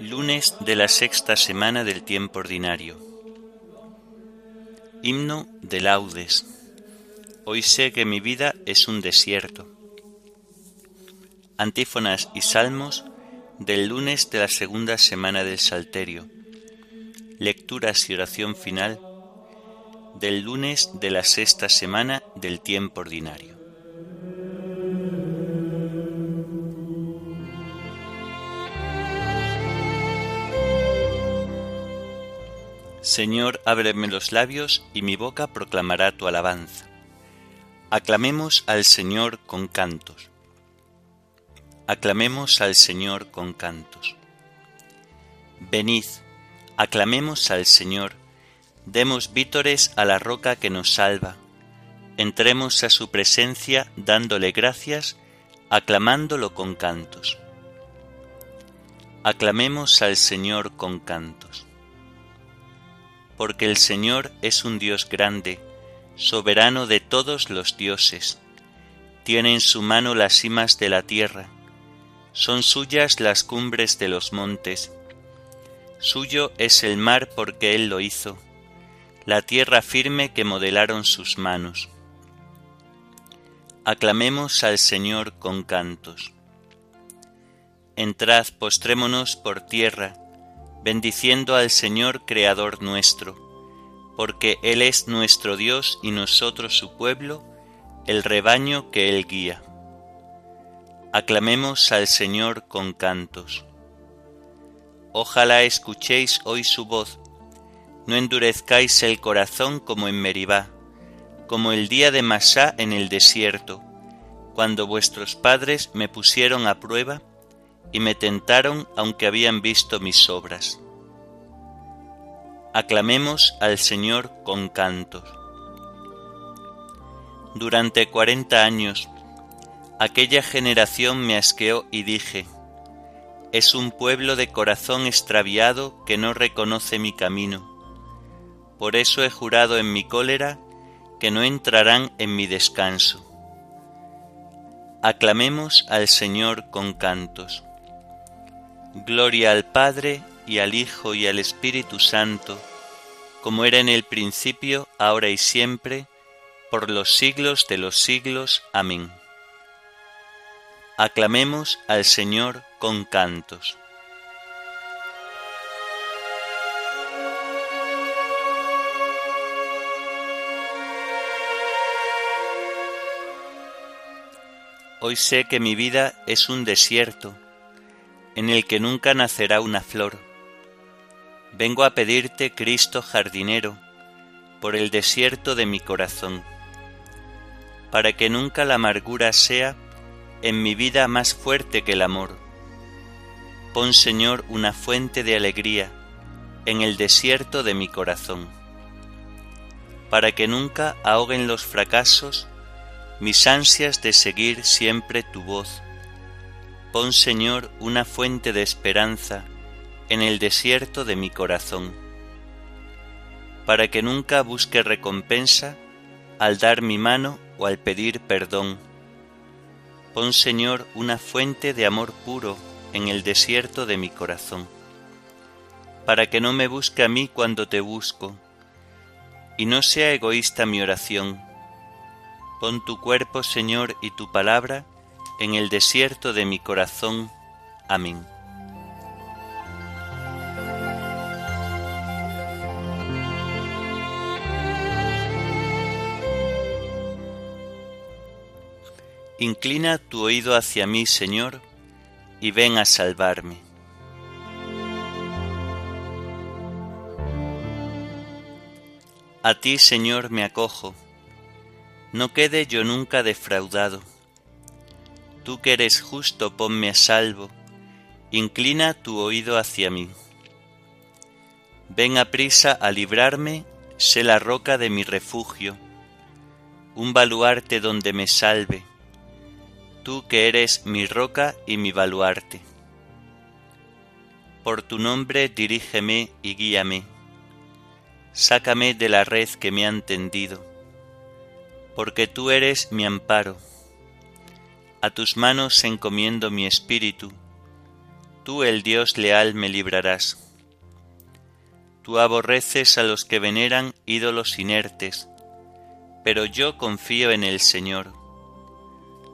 Lunes de la sexta semana del tiempo ordinario. Himno de laudes. Hoy sé que mi vida es un desierto. Antífonas y salmos del lunes de la segunda semana del Salterio. Lecturas y oración final del lunes de la sexta semana del tiempo ordinario. Señor, ábreme los labios y mi boca proclamará tu alabanza. Aclamemos al Señor con cantos. Aclamemos al Señor con cantos. Venid, aclamemos al Señor, demos vítores a la roca que nos salva, entremos a su presencia dándole gracias, aclamándolo con cantos. Aclamemos al Señor con cantos porque el Señor es un Dios grande, soberano de todos los dioses. Tiene en su mano las cimas de la tierra, son suyas las cumbres de los montes. Suyo es el mar porque Él lo hizo, la tierra firme que modelaron sus manos. Aclamemos al Señor con cantos. Entrad, postrémonos por tierra, bendiciendo al Señor Creador nuestro, porque Él es nuestro Dios y nosotros su pueblo, el rebaño que Él guía. Aclamemos al Señor con cantos. Ojalá escuchéis hoy su voz, no endurezcáis el corazón como en Meribá, como el día de Masá en el desierto, cuando vuestros padres me pusieron a prueba y me tentaron aunque habían visto mis obras. Aclamemos al Señor con cantos. Durante cuarenta años, aquella generación me asqueó y dije, es un pueblo de corazón extraviado que no reconoce mi camino. Por eso he jurado en mi cólera que no entrarán en mi descanso. Aclamemos al Señor con cantos. Gloria al Padre y al Hijo y al Espíritu Santo, como era en el principio, ahora y siempre, por los siglos de los siglos. Amén. Aclamemos al Señor con cantos. Hoy sé que mi vida es un desierto en el que nunca nacerá una flor. Vengo a pedirte, Cristo jardinero, por el desierto de mi corazón, para que nunca la amargura sea en mi vida más fuerte que el amor. Pon, Señor, una fuente de alegría en el desierto de mi corazón, para que nunca ahoguen los fracasos mis ansias de seguir siempre tu voz Pon, Señor, una fuente de esperanza en el desierto de mi corazón, para que nunca busque recompensa al dar mi mano o al pedir perdón. Pon, Señor, una fuente de amor puro en el desierto de mi corazón, para que no me busque a mí cuando te busco, y no sea egoísta mi oración. Pon tu cuerpo, Señor, y tu palabra en el desierto de mi corazón. Amén. Inclina tu oído hacia mí, Señor, y ven a salvarme. A ti, Señor, me acojo, no quede yo nunca defraudado Tú que eres justo, ponme a salvo, inclina tu oído hacia mí. Ven a prisa a librarme, sé la roca de mi refugio. un baluarte donde me salve, tú que eres mi roca y mi baluarte. Por tu nombre dirígeme y guíame, sácame de la red que me han tendido, porque tú eres mi amparo. A tus manos encomiendo mi espíritu, tú el Dios leal me librarás. Tú aborreces a los que veneran ídolos inertes, pero yo confío en el Señor.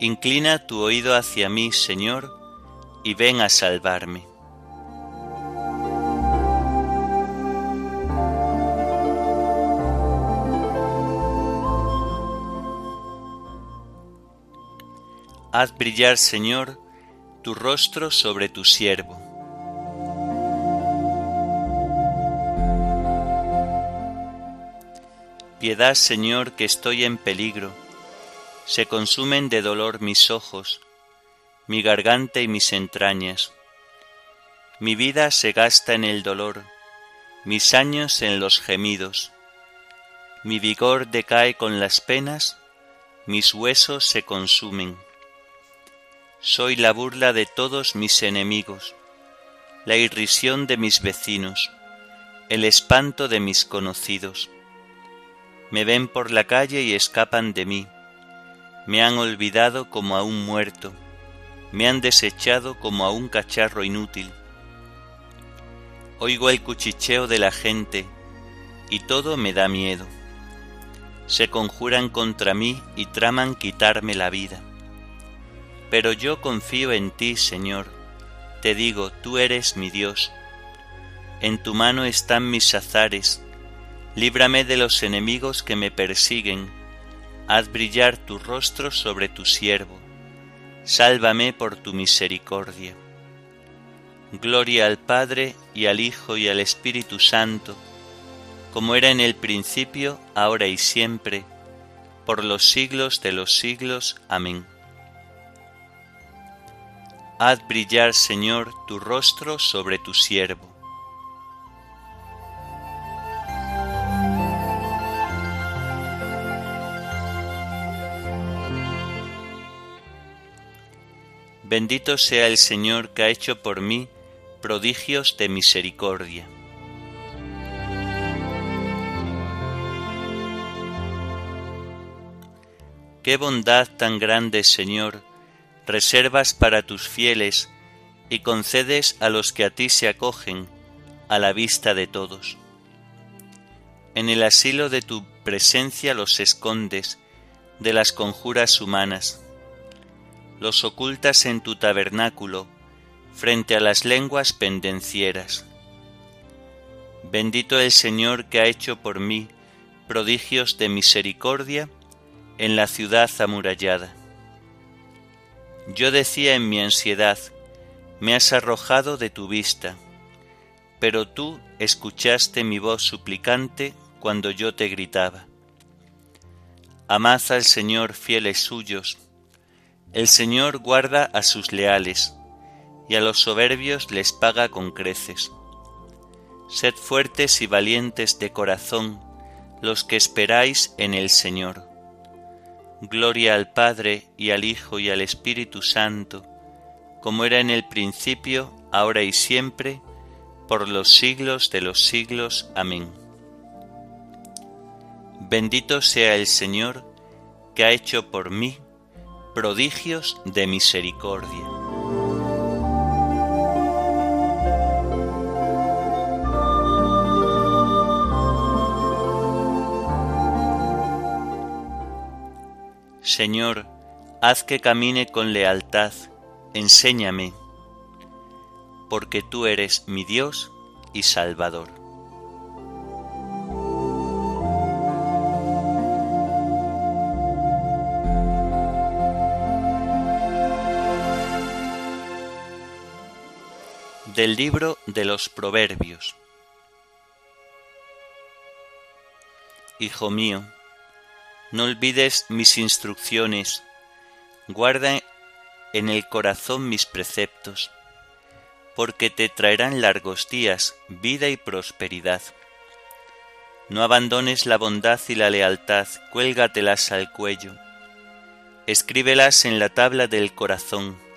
Inclina tu oído hacia mí, Señor, y ven a salvarme. Haz brillar, Señor, tu rostro sobre tu siervo Piedad, Señor, que estoy en peligro. Se consumen de dolor mis ojos, mi garganta y mis entrañas. Mi vida se gasta en el dolor, mis años en los gemidos. Mi vigor decae con las penas, mis huesos se consumen. Soy la burla de todos mis enemigos, la irrisión de mis vecinos, el espanto de mis conocidos me ven por la calle y escapan de mí. Me han olvidado como a un muerto, me han desechado como a un cacharro inútil. Oigo el cuchicheo de la gente y todo me da miedo. Se conjuran contra mí y traman quitarme la vida. Pero yo confío en ti, Señor. Te digo, tú eres mi Dios. En tu mano están mis azares líbrame de los enemigos que me persiguen, haz brillar tu rostro sobre tu siervo, sálvame por tu misericordia. Gloria al Padre y al Hijo y al Espíritu Santo, como era en el principio, ahora y siempre, por los siglos de los siglos. Amén. Haz brillar, Señor, tu rostro sobre tu siervo Bendito sea el Señor que ha hecho por mí prodigios de misericordia. Qué bondad tan grande, Señor, reservas para tus fieles y concedes a los que a ti se acogen a la vista de todos. En el asilo de tu presencia los escondes de las conjuras humanas los ocultas en tu tabernáculo, frente a las lenguas pendencieras. Bendito el Señor que ha hecho por mí prodigios de misericordia en la ciudad amurallada. Yo decía en mi ansiedad, me has arrojado de tu vista, pero tú escuchaste mi voz suplicante cuando yo te gritaba. Amad al Señor fieles suyos, el Señor guarda a sus leales, y a los soberbios les paga con creces. Sed fuertes y valientes de corazón, los que esperáis en el Señor. Gloria al Padre y al Hijo y al Espíritu Santo, como era en el principio, ahora y siempre, por los siglos de los siglos. Amén. Bendito sea el Señor, que ha hecho por mí prodigios de misericordia. Señor, haz que camine con lealtad, enséñame, porque tú eres mi Dios y Salvador. Del libro de los Proverbios. Hijo mío, no olvides mis instrucciones, guarda en el corazón mis preceptos, porque te traerán largos días, vida y prosperidad. No abandones la bondad y la lealtad, cuélgatelas al cuello. Escríbelas en la tabla del corazón.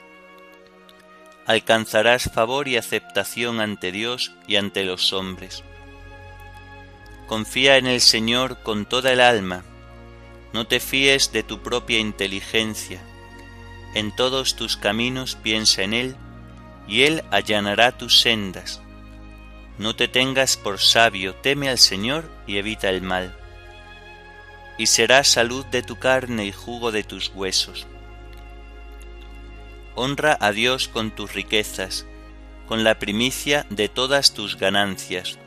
Alcanzarás favor y aceptación ante Dios y ante los hombres. Confía en el Señor con toda el alma. No te fíes de tu propia inteligencia. En todos tus caminos piensa en Él, y Él allanará tus sendas. No te tengas por sabio, teme al Señor y evita el mal. Y será salud de tu carne y jugo de tus huesos. Honra a Dios con tus riquezas, con la primicia de todas tus ganancias,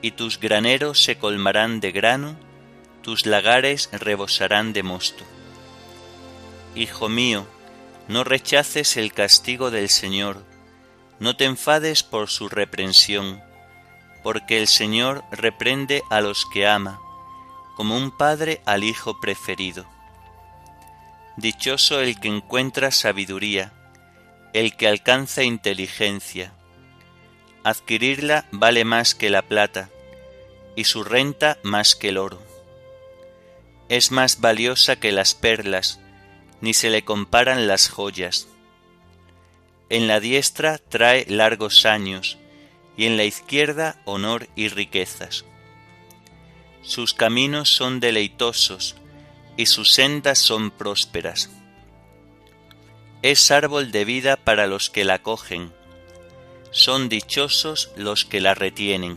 y tus graneros se colmarán de grano, tus lagares rebosarán de mosto. Hijo mío, no rechaces el castigo del Señor, no te enfades por su reprensión, porque el Señor reprende a los que ama, como un padre al hijo preferido. Dichoso el que encuentra sabiduría, el que alcanza inteligencia. Adquirirla vale más que la plata, y su renta más que el oro. Es más valiosa que las perlas, ni se le comparan las joyas en la diestra trae largos años, y en la izquierda honor y riquezas. Sus caminos son deleitosos, y sus sendas son prósperas. Es árbol de vida para los que la cogen, son dichosos los que la retienen.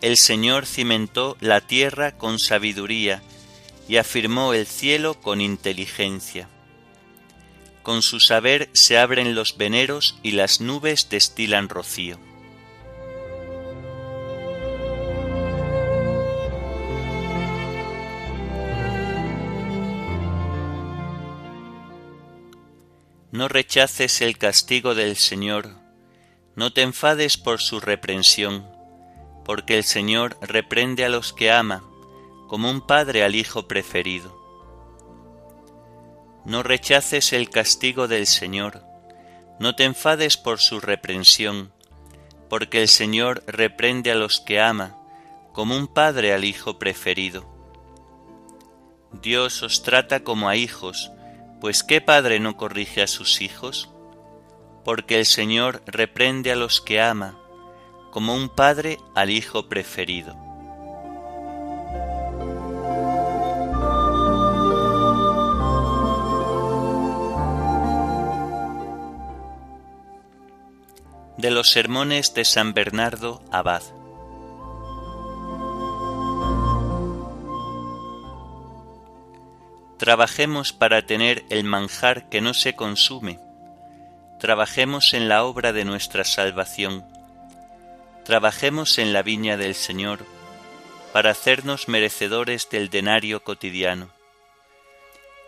El Señor cimentó la tierra con sabiduría y afirmó el cielo con inteligencia con su saber se abren los veneros y las nubes destilan rocío. No rechaces el castigo del Señor, no te enfades por su reprensión, porque el Señor reprende a los que ama, como un padre al hijo preferido. No rechaces el castigo del Señor, no te enfades por su reprensión, porque el Señor reprende a los que ama, como un padre al hijo preferido. Dios os trata como a hijos, pues ¿qué padre no corrige a sus hijos? Porque el Señor reprende a los que ama, como un padre al hijo preferido. de los sermones de San Bernardo Abad. Trabajemos para tener el manjar que no se consume. Trabajemos en la obra de nuestra salvación. Trabajemos en la viña del Señor para hacernos merecedores del denario cotidiano.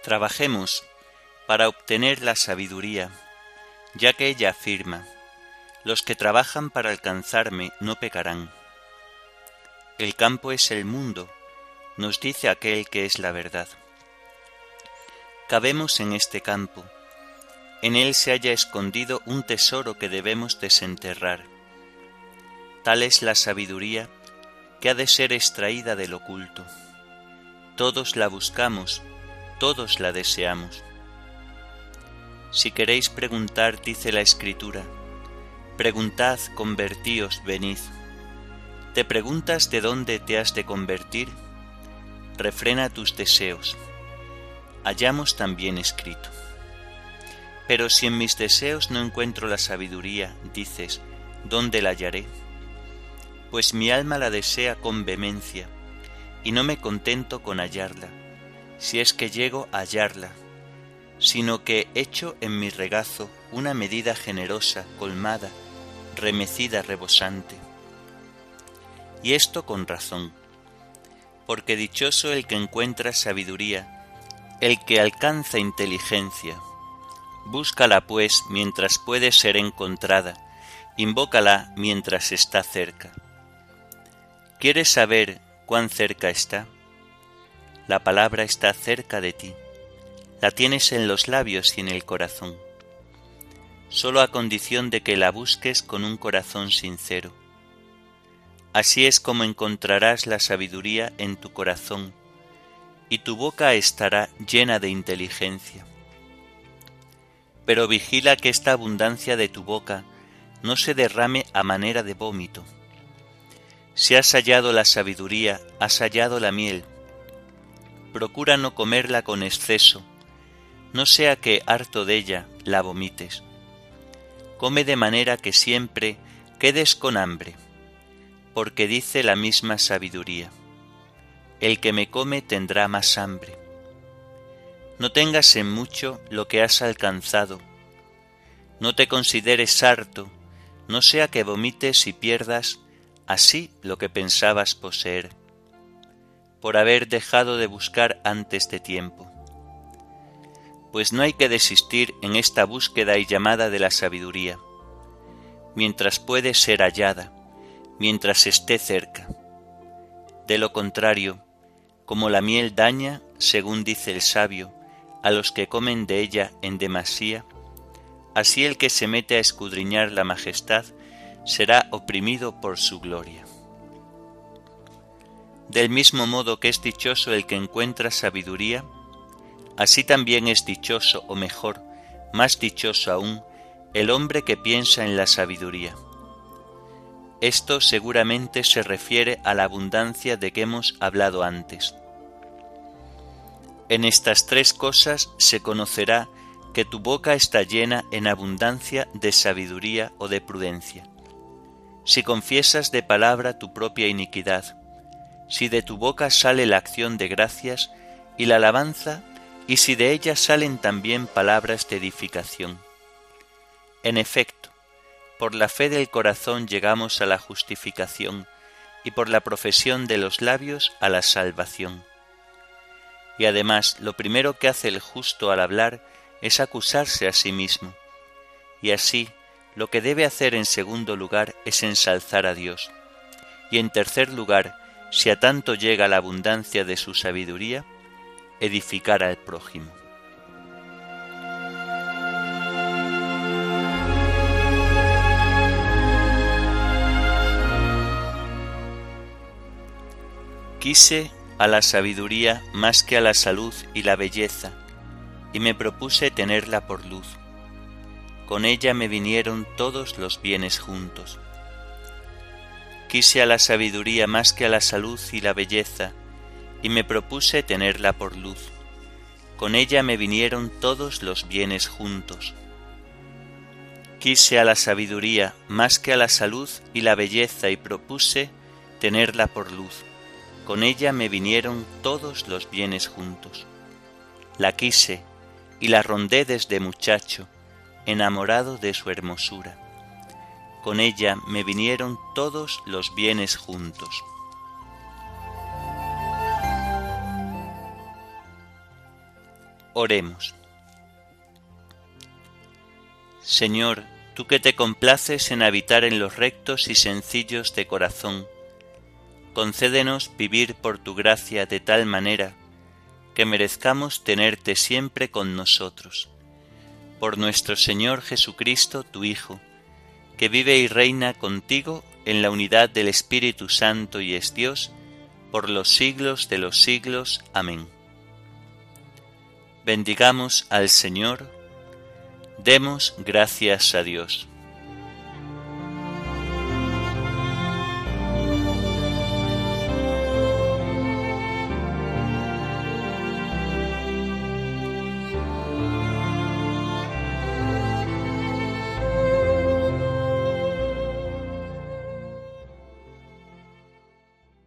Trabajemos para obtener la sabiduría, ya que ella afirma, los que trabajan para alcanzarme no pecarán. El campo es el mundo, nos dice aquel que es la verdad. Cabemos en este campo, en él se haya escondido un tesoro que debemos desenterrar. Tal es la sabiduría que ha de ser extraída del oculto. Todos la buscamos, todos la deseamos. Si queréis preguntar, dice la Escritura, Preguntad, convertíos, venid. ¿Te preguntas de dónde te has de convertir? Refrena tus deseos. Hallamos también escrito. Pero si en mis deseos no encuentro la sabiduría, dices, ¿dónde la hallaré? Pues mi alma la desea con vehemencia, y no me contento con hallarla, si es que llego a hallarla, sino que echo en mi regazo una medida generosa, colmada, remecida rebosante. Y esto con razón, porque dichoso el que encuentra sabiduría, el que alcanza inteligencia, Búscala pues mientras puede ser encontrada, invócala mientras está cerca. ¿Quieres saber cuán cerca está? La palabra está cerca de ti, la tienes en los labios y en el corazón, solo a condición de que la busques con un corazón sincero. Así es como encontrarás la sabiduría en tu corazón, y tu boca estará llena de inteligencia. Pero vigila que esta abundancia de tu boca no se derrame a manera de vómito. Si has hallado la sabiduría, has hallado la miel. Procura no comerla con exceso, no sea que, harto de ella, la vomites. Come de manera que siempre quedes con hambre, porque dice la misma sabiduría el que me come tendrá más hambre. No tengas en mucho lo que has alcanzado. No te consideres harto, no sea que vomites y pierdas así lo que pensabas poseer, por haber dejado de buscar antes de tiempo. Pues no hay que desistir en esta búsqueda y llamada de la sabiduría, mientras puede ser hallada, mientras esté cerca. De lo contrario, como la miel daña, según dice el sabio, a los que comen de ella en demasía, así el que se mete a escudriñar la majestad será oprimido por su gloria. Del mismo modo que es dichoso el que encuentra sabiduría, así también es dichoso, o mejor, más dichoso aún, el hombre que piensa en la sabiduría. Esto seguramente se refiere a la abundancia de que hemos hablado antes. En estas tres cosas se conocerá que tu boca está llena en abundancia de sabiduría o de prudencia. Si confiesas de palabra tu propia iniquidad, si de tu boca sale la acción de gracias y la alabanza, y si de ella salen también palabras de edificación. En efecto, por la fe del corazón llegamos a la justificación, y por la profesión de los labios a la salvación y además lo primero que hace el justo al hablar es acusarse a sí mismo, y así lo que debe hacer en segundo lugar es ensalzar a Dios, y en tercer lugar, si a tanto llega la abundancia de su sabiduría, edificar al prójimo. Quise a la sabiduría más que a la salud y la belleza, y me propuse tenerla por luz. Con ella me vinieron todos los bienes juntos. Quise a la sabiduría más que a la salud y la belleza, y me propuse tenerla por luz. Con ella me vinieron todos los bienes juntos. Quise a la sabiduría más que a la salud y la belleza, y propuse tenerla por luz con ella me vinieron todos los bienes juntos. La quise y la rondé desde muchacho, enamorado de su hermosura. Con ella me vinieron todos los bienes juntos. Oremos. Señor, tú que te complaces en habitar en los rectos y sencillos de corazón, concédenos vivir por tu gracia de tal manera que merezcamos tenerte siempre con nosotros. Por nuestro Señor Jesucristo, tu Hijo, que vive y reina contigo en la unidad del Espíritu Santo y es Dios, por los siglos de los siglos. Amén. Bendigamos al Señor, demos gracias a Dios.